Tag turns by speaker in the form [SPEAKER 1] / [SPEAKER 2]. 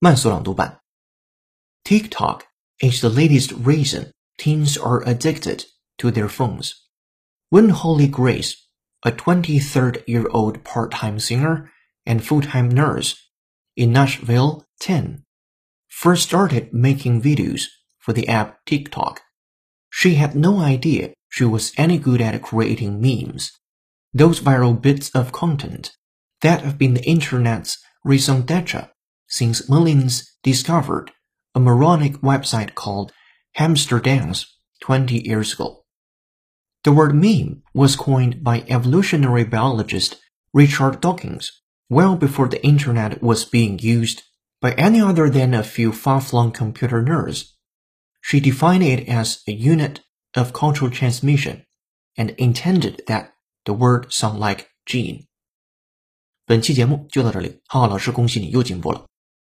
[SPEAKER 1] 慢速朗读版。TikTok is the latest reason teens are addicted to their phones. When Holly Grace, a 23-year-old part-time singer and full-time nurse in Nashville, Tennessee, first started making videos for the app TikTok, she had no idea she was any good at creating memes, those viral bits of content that have been the internet's raison d'etre since millions discovered a moronic website called Hamster Dance 20 years ago. The word meme was coined by evolutionary biologist Richard Dawkins well before the internet was being used by any other than a few far-flung computer nerds. She defined it as a unit of cultural transmission and intended that the word sound like gene. 本期节目就到这里，浩浩老师恭喜你又进步了。